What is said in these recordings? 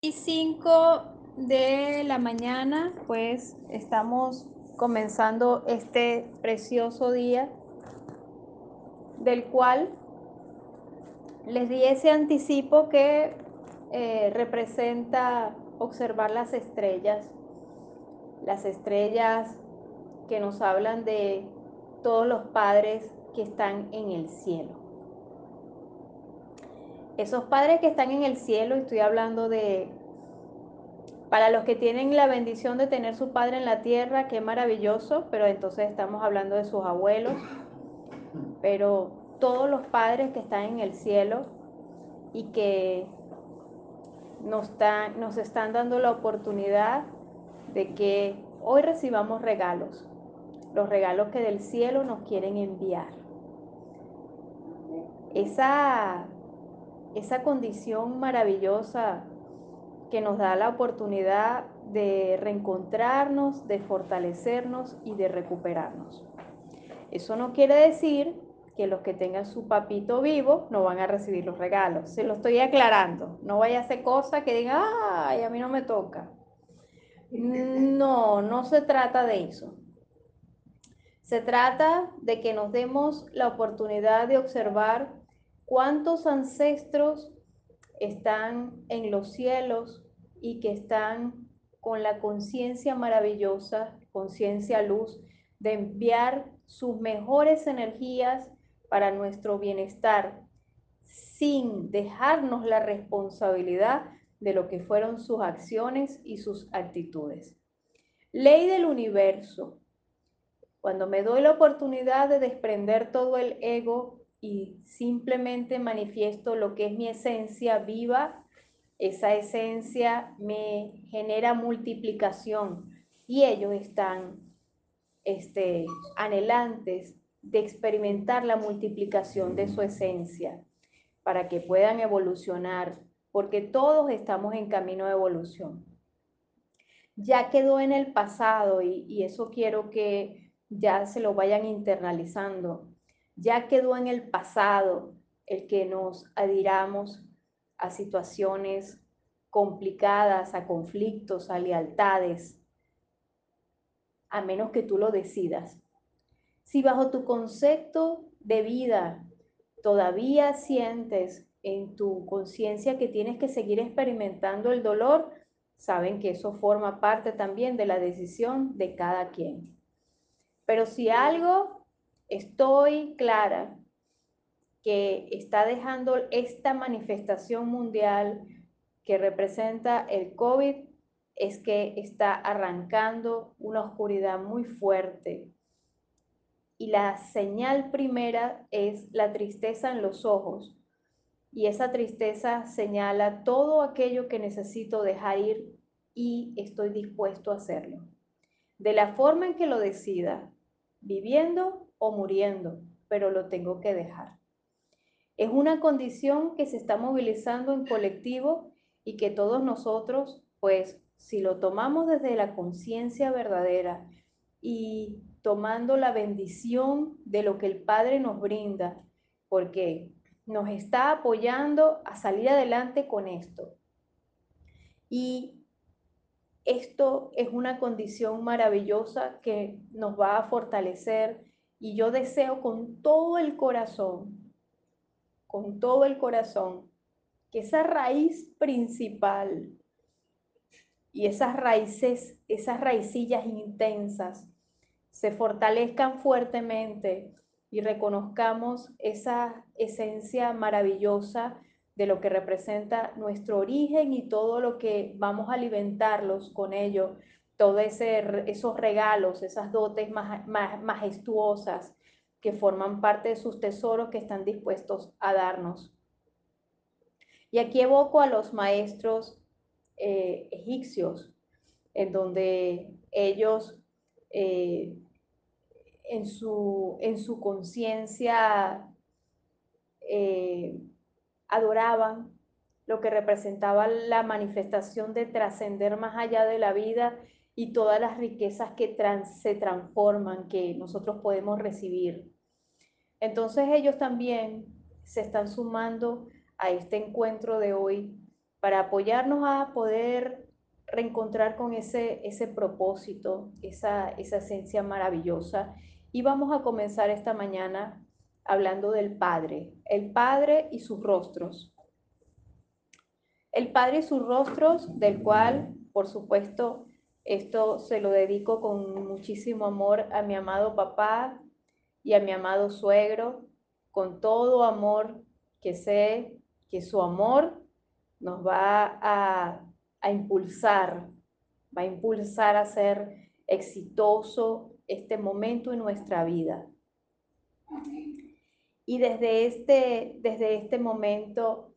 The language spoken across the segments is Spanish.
Y 5 de la mañana, pues estamos comenzando este precioso día del cual les di ese anticipo que eh, representa observar las estrellas, las estrellas que nos hablan de todos los padres que están en el cielo. Esos padres que están en el cielo, estoy hablando de, para los que tienen la bendición de tener su padre en la tierra, qué maravilloso, pero entonces estamos hablando de sus abuelos, pero todos los padres que están en el cielo y que nos, están, nos están dando la oportunidad de que hoy recibamos regalos, los regalos que del cielo nos quieren enviar. Esa, esa condición maravillosa que nos da la oportunidad de reencontrarnos, de fortalecernos y de recuperarnos. Eso no quiere decir que los que tengan su papito vivo no van a recibir los regalos. Se lo estoy aclarando. No vaya a hacer cosa que diga, ay, a mí no me toca. No, no se trata de eso. Se trata de que nos demos la oportunidad de observar cuántos ancestros están en los cielos y que están con la conciencia maravillosa, conciencia luz, de enviar sus mejores energías para nuestro bienestar, sin dejarnos la responsabilidad de lo que fueron sus acciones y sus actitudes. Ley del universo. Cuando me doy la oportunidad de desprender todo el ego y simplemente manifiesto lo que es mi esencia viva, esa esencia me genera multiplicación y ellos están este, anhelantes de experimentar la multiplicación de su esencia para que puedan evolucionar, porque todos estamos en camino de evolución. Ya quedó en el pasado y, y eso quiero que ya se lo vayan internalizando. Ya quedó en el pasado el que nos adhiramos a situaciones complicadas, a conflictos, a lealtades, a menos que tú lo decidas. Si bajo tu concepto de vida todavía sientes en tu conciencia que tienes que seguir experimentando el dolor, saben que eso forma parte también de la decisión de cada quien. Pero si algo estoy clara que está dejando esta manifestación mundial que representa el COVID, es que está arrancando una oscuridad muy fuerte y la señal primera es la tristeza en los ojos. Y esa tristeza señala todo aquello que necesito dejar ir y estoy dispuesto a hacerlo. De la forma en que lo decida, viviendo o muriendo, pero lo tengo que dejar. Es una condición que se está movilizando en colectivo y que todos nosotros, pues, si lo tomamos desde la conciencia verdadera y tomando la bendición de lo que el Padre nos brinda, porque nos está apoyando a salir adelante con esto. Y esto es una condición maravillosa que nos va a fortalecer y yo deseo con todo el corazón, con todo el corazón, que esa raíz principal y esas raíces, esas raicillas intensas se fortalezcan fuertemente y reconozcamos esa esencia maravillosa de lo que representa nuestro origen y todo lo que vamos a alimentarlos con ello, todos esos regalos, esas dotes majestuosas que forman parte de sus tesoros que están dispuestos a darnos. Y aquí evoco a los maestros eh, egipcios, en donde ellos eh, en su, en su conciencia eh, adoraban lo que representaba la manifestación de trascender más allá de la vida y todas las riquezas que se transforman, que nosotros podemos recibir. Entonces ellos también se están sumando a este encuentro de hoy para apoyarnos a poder reencontrar con ese, ese propósito, esa, esa esencia maravillosa. Y vamos a comenzar esta mañana hablando del Padre, el Padre y sus rostros. El Padre y sus rostros, del cual, por supuesto, esto se lo dedico con muchísimo amor a mi amado papá y a mi amado suegro, con todo amor que sé que su amor nos va a, a impulsar, va a impulsar a ser exitoso este momento en nuestra vida. Y desde este, desde este momento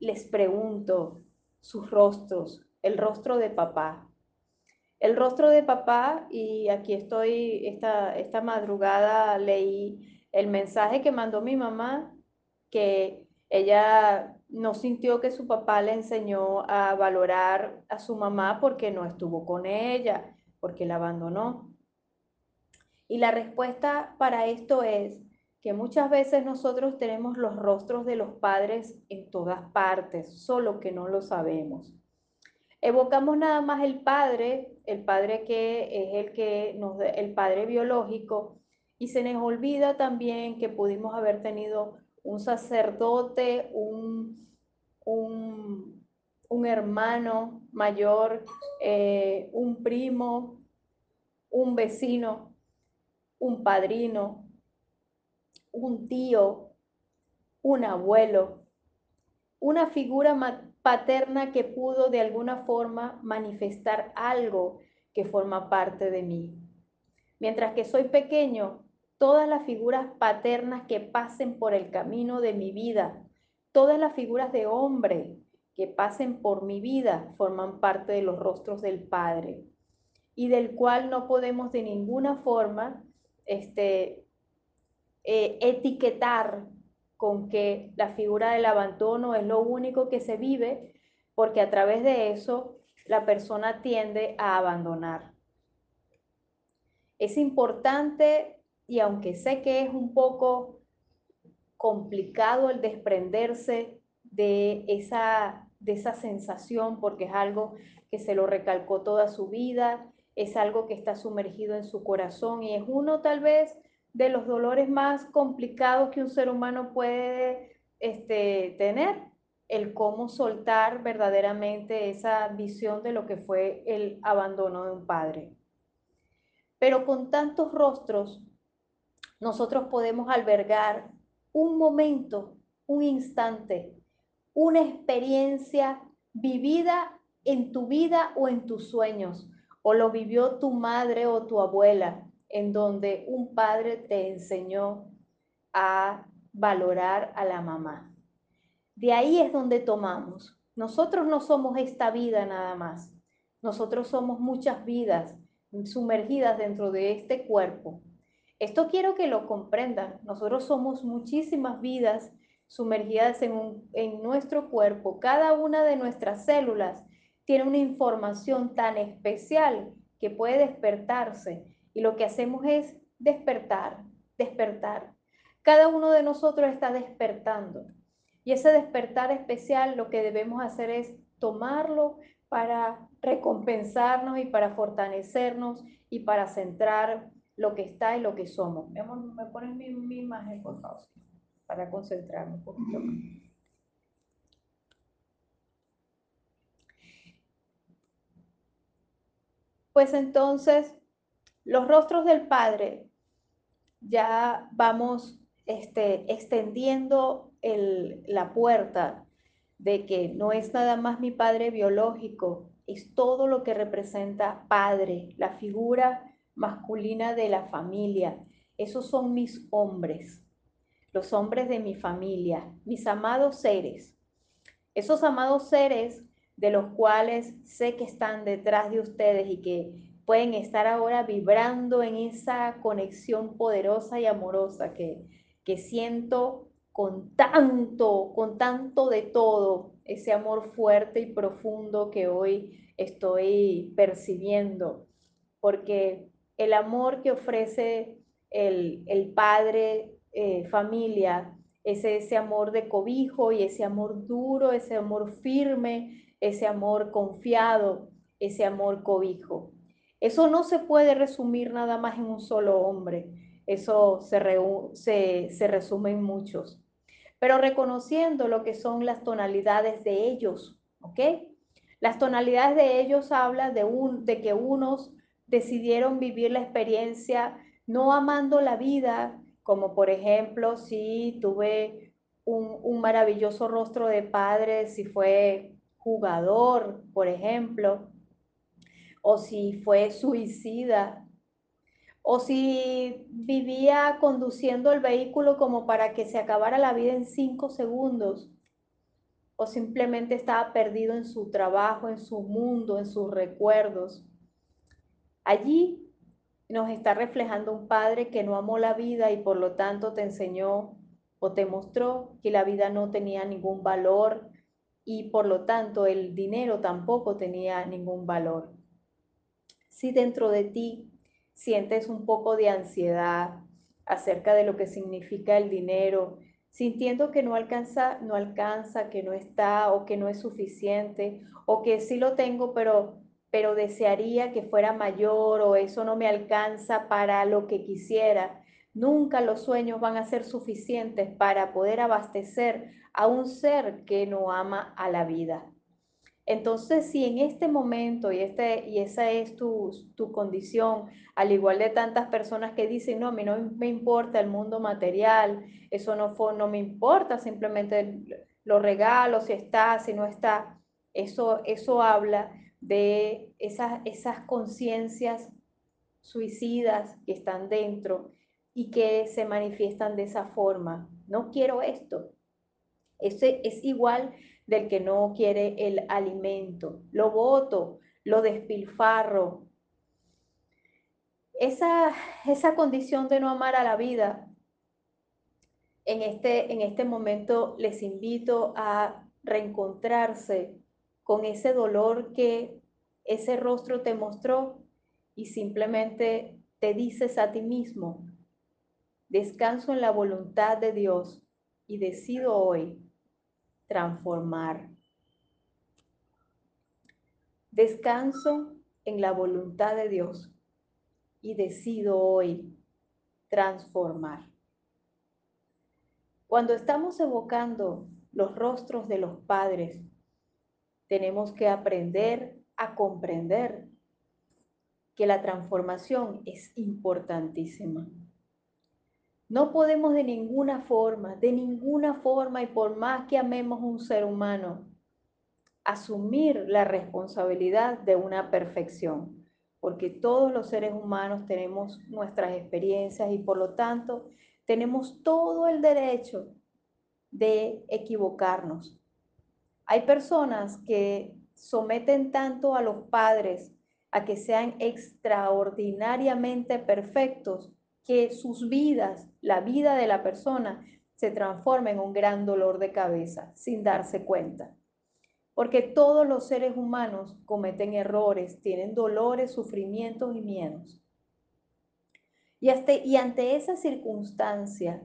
les pregunto sus rostros, el rostro de papá. El rostro de papá, y aquí estoy, esta, esta madrugada leí el mensaje que mandó mi mamá, que ella no sintió que su papá le enseñó a valorar a su mamá porque no estuvo con ella, porque la abandonó. Y la respuesta para esto es que muchas veces nosotros tenemos los rostros de los padres en todas partes, solo que no lo sabemos. Evocamos nada más el padre, el padre que es el que nos el padre biológico y se nos olvida también que pudimos haber tenido un sacerdote, un, un, hermano mayor, eh, un primo, un vecino, un padrino, un tío, un abuelo, una figura paterna que pudo de alguna forma manifestar algo que forma parte de mí. Mientras que soy pequeño, todas las figuras paternas que pasen por el camino de mi vida, todas las figuras de hombre que pasen por mi vida forman parte de los rostros del Padre y del cual no podemos de ninguna forma este, eh, etiquetar con que la figura del abandono es lo único que se vive, porque a través de eso la persona tiende a abandonar. Es importante y aunque sé que es un poco complicado el desprenderse de esa, de esa sensación, porque es algo que se lo recalcó toda su vida, es algo que está sumergido en su corazón y es uno tal vez de los dolores más complicados que un ser humano puede este, tener, el cómo soltar verdaderamente esa visión de lo que fue el abandono de un padre. Pero con tantos rostros nosotros podemos albergar un momento, un instante, una experiencia vivida en tu vida o en tus sueños, o lo vivió tu madre o tu abuela, en donde un padre te enseñó a valorar a la mamá. De ahí es donde tomamos. Nosotros no somos esta vida nada más. Nosotros somos muchas vidas sumergidas dentro de este cuerpo esto quiero que lo comprendan. Nosotros somos muchísimas vidas sumergidas en, en nuestro cuerpo. Cada una de nuestras células tiene una información tan especial que puede despertarse. Y lo que hacemos es despertar, despertar. Cada uno de nosotros está despertando. Y ese despertar especial lo que debemos hacer es tomarlo para recompensarnos y para fortalecernos y para centrar lo que está y lo que somos. ¿Me pones mi, mi imagen, por favor? Para concentrarme un poquito. Pues entonces, los rostros del Padre, ya vamos este, extendiendo la puerta de que no es nada más mi Padre biológico, es todo lo que representa Padre, la figura masculina de la familia. Esos son mis hombres, los hombres de mi familia, mis amados seres. Esos amados seres de los cuales sé que están detrás de ustedes y que pueden estar ahora vibrando en esa conexión poderosa y amorosa que, que siento con tanto, con tanto de todo, ese amor fuerte y profundo que hoy estoy percibiendo, porque el amor que ofrece el, padre, eh, familia, es ese amor de cobijo y ese amor duro, ese amor firme, ese amor confiado, ese amor cobijo. Eso no se puede resumir nada más en un solo hombre, eso se, se, se resume en muchos, pero reconociendo lo que son las tonalidades de ellos, ¿ok? Las tonalidades de ellos hablan de, un, de que unos decidieron vivir la experiencia no amando la vida, como por ejemplo si tuve un, maravilloso rostro de padre, si fue jugador, por ejemplo, o si fue suicida, o si vivía conduciendo el vehículo como para que se acabara la vida en cinco segundos, o simplemente estaba perdido en su trabajo, en su mundo, en sus recuerdos. Allí nos está reflejando un padre que no amó la vida y por lo tanto te enseñó o te mostró que la vida no tenía ningún valor y por lo tanto el dinero tampoco tenía ningún valor. Si dentro de ti sientes un poco de ansiedad acerca de lo que significa el dinero, sintiendo que no alcanza, no alcanza, que no está o que no es suficiente o que sí lo tengo, pero pero desearía que fuera mayor o eso no me alcanza para lo que quisiera. Nunca los sueños van a ser suficientes para poder abastecer a un ser que no ama a la vida. Entonces, si en este momento, y, este, y esa es tu, tu condición, al igual de tantas personas que dicen, no, a mí no me importa el mundo material, eso no, fue, no me importa, simplemente lo regalo, si está, si no está, eso, eso habla de esas, esas conciencias suicidas que están dentro y que se manifiestan de esa forma. No quiero esto. Ese es igual del que no quiere el alimento. Lo voto, lo despilfarro. Esa, esa condición de no amar a la vida, en este, en este momento les invito a reencontrarse con ese dolor que ese rostro te mostró y simplemente te dices a ti mismo, descanso en la voluntad de Dios y decido hoy transformar. Descanso en la voluntad de Dios y decido hoy transformar. Cuando estamos evocando los rostros de los padres, tenemos que aprender a comprender que la transformación es importantísima. No podemos de ninguna forma, de ninguna forma y por más que amemos un ser humano, asumir la responsabilidad de una perfección, porque todos los seres humanos tenemos nuestras experiencias y por lo tanto tenemos todo el derecho de equivocarnos, hay personas que someten tanto a los padres a que sean extraordinariamente perfectos que sus vidas, la vida de la persona, se transforma en un gran dolor de cabeza sin darse cuenta. Porque todos los seres humanos cometen errores, tienen dolores, sufrimientos y miedos. Y, y ante esa circunstancia,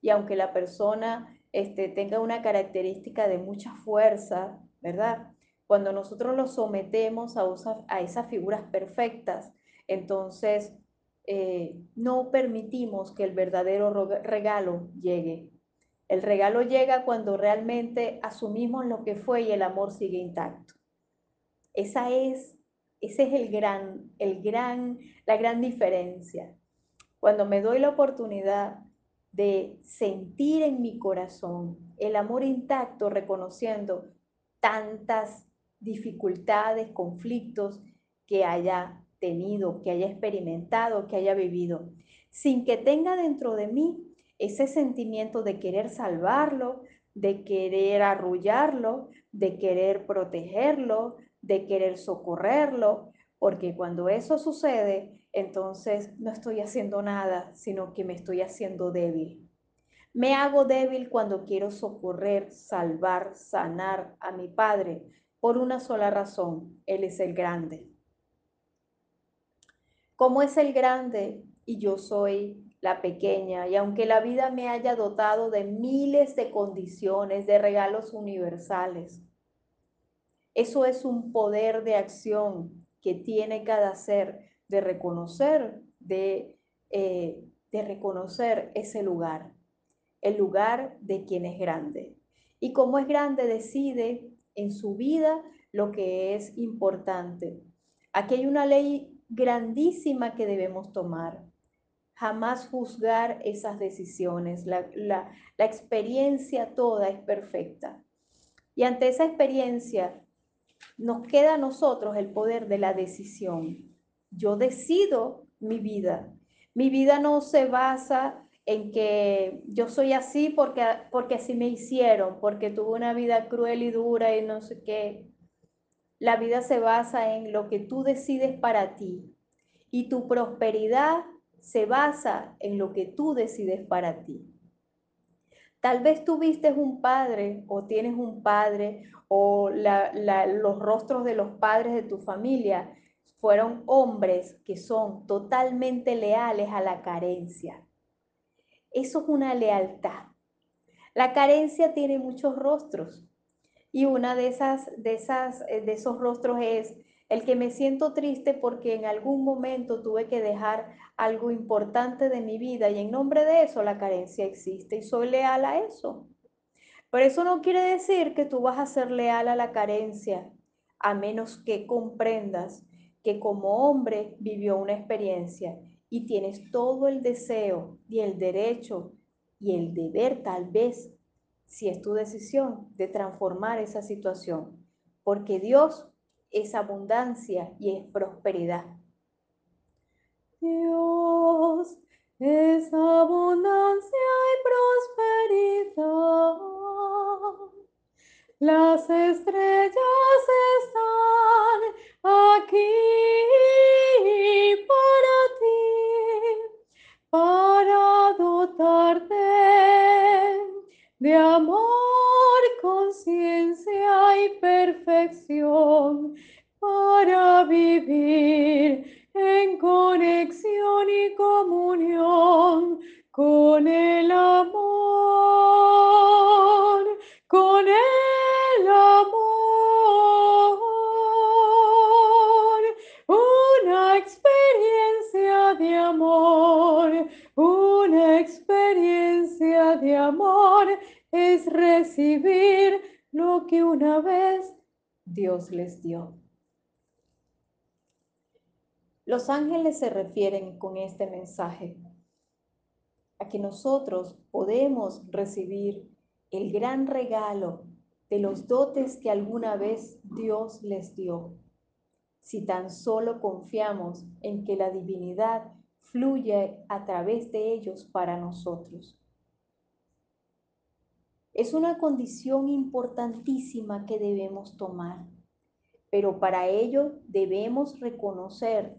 y aunque la persona este, tenga una característica de mucha fuerza, ¿verdad? Cuando nosotros lo sometemos a, a esas figuras perfectas, entonces eh, no permitimos que el verdadero regalo llegue. El regalo llega cuando realmente asumimos lo que fue y el amor sigue intacto. Esa es, ese es el gran, el gran, la gran diferencia. Cuando me doy la oportunidad de sentir en mi corazón el amor intacto, reconociendo tantas dificultades, conflictos que haya que haya experimentado, que haya vivido, sin que tenga dentro de mí ese sentimiento de querer salvarlo, de querer arrullarlo, de querer protegerlo, de querer socorrerlo, porque cuando eso sucede, entonces no estoy haciendo nada, sino que me estoy haciendo débil. Me hago débil cuando quiero socorrer, salvar, sanar a mi Padre por una sola razón, Él es el grande. Como es el grande y yo soy la pequeña, y aunque la vida me haya dotado de miles de condiciones, de regalos universales, eso es un poder de acción que tiene cada ser de reconocer, de, eh, de reconocer ese lugar, el lugar de quien es grande. Y como es grande, decide en su vida lo que es importante. Aquí hay una ley grandísima que debemos tomar. Jamás juzgar esas decisiones. La, la, experiencia toda es perfecta. Y ante esa experiencia nos queda a nosotros el poder de la decisión. Yo decido mi vida. Mi vida no se basa en que yo soy así porque, porque así me hicieron, porque tuve una vida cruel y dura y no sé qué. La vida se basa en lo que tú decides para ti y tu prosperidad se basa en lo que tú decides para ti. Tal vez tuviste un padre o tienes un padre o los rostros de los padres de tu familia fueron hombres que son totalmente leales a la carencia eso es una lealtad. La carencia tiene muchos rostros y una de esas de esas eh, de esos rostros es el que me siento triste porque en algún momento tuve que dejar algo importante de mi vida y en nombre de eso la carencia existe y soy leal a eso. Pero eso no quiere decir que tú vas a ser leal a la carencia, a menos que comprendas que como hombre vivió una experiencia y tienes todo el deseo y el derecho y el deber tal vez, si es tu decisión, de transformar esa situación, porque Dios es abundancia y es prosperidad. Dios es abundancia y prosperidad. Las estrellas están aquí para dotarte de amor, conciencia y perfección, para vivir en conexión y comunión con el amor, Dios les dio. Los ángeles se refieren con este mensaje a que nosotros podemos recibir el gran regalo de los dotes que alguna vez Dios les dio, si tan solo confiamos en que la divinidad fluye a través de ellos para nosotros. Es una condición importantísima que debemos tomar, pero para ello debemos reconocer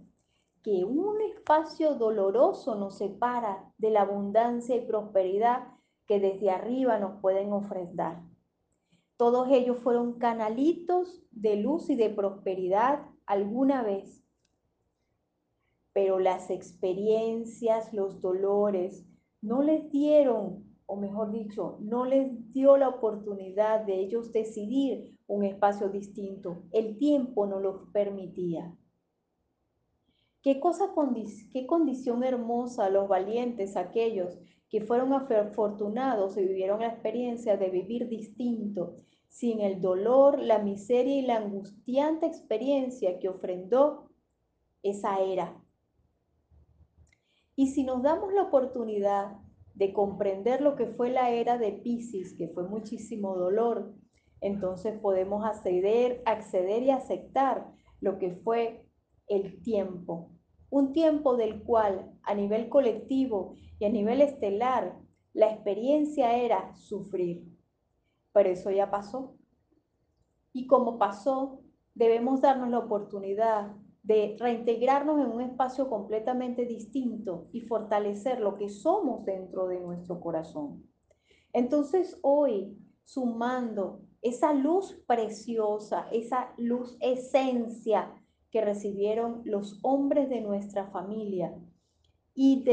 que un espacio doloroso nos separa de la abundancia y prosperidad que desde arriba nos pueden ofrendar. Todos ellos fueron canalitos de luz y de prosperidad alguna vez, pero las experiencias, los dolores, no les dieron, o mejor dicho, no les dio la oportunidad de ellos decidir un espacio distinto. El tiempo no lo permitía. Qué cosa, qué condición hermosa los valientes, aquellos que fueron afortunados y vivieron la experiencia de vivir distinto, sin el dolor, la miseria y la angustiante experiencia que ofrendó esa era y si nos damos la oportunidad de comprender lo que fue la era de Pisces, que fue muchísimo dolor, entonces podemos acceder, acceder y aceptar lo que fue el tiempo. Un tiempo del cual a nivel colectivo y a nivel estelar la experiencia era sufrir. Pero eso ya pasó. Y como pasó, debemos darnos la oportunidad de reintegrarnos en un espacio completamente distinto y fortalecer lo que somos dentro de nuestro corazón. Entonces hoy, sumando esa luz preciosa, esa luz esencia que recibieron los hombres de nuestra familia y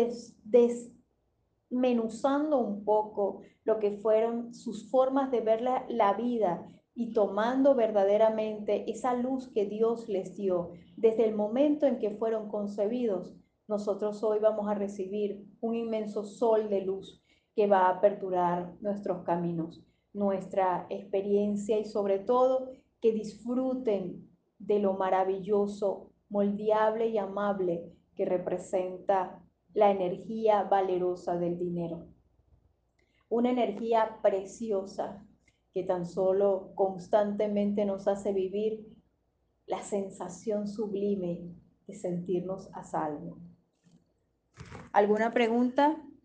desmenuzando un poco lo que fueron sus formas de ver la, la vida y tomando verdaderamente esa luz que Dios les dio desde el momento en que fueron concebidos, nosotros hoy vamos a recibir un inmenso sol de luz que va a aperturar nuestros caminos, nuestra experiencia y sobre todo que disfruten de lo maravilloso, moldeable y amable que representa la energía valerosa del dinero. Una energía preciosa que tan solo constantemente nos hace vivir la sensación sublime de sentirnos a salvo. ¿Alguna pregunta?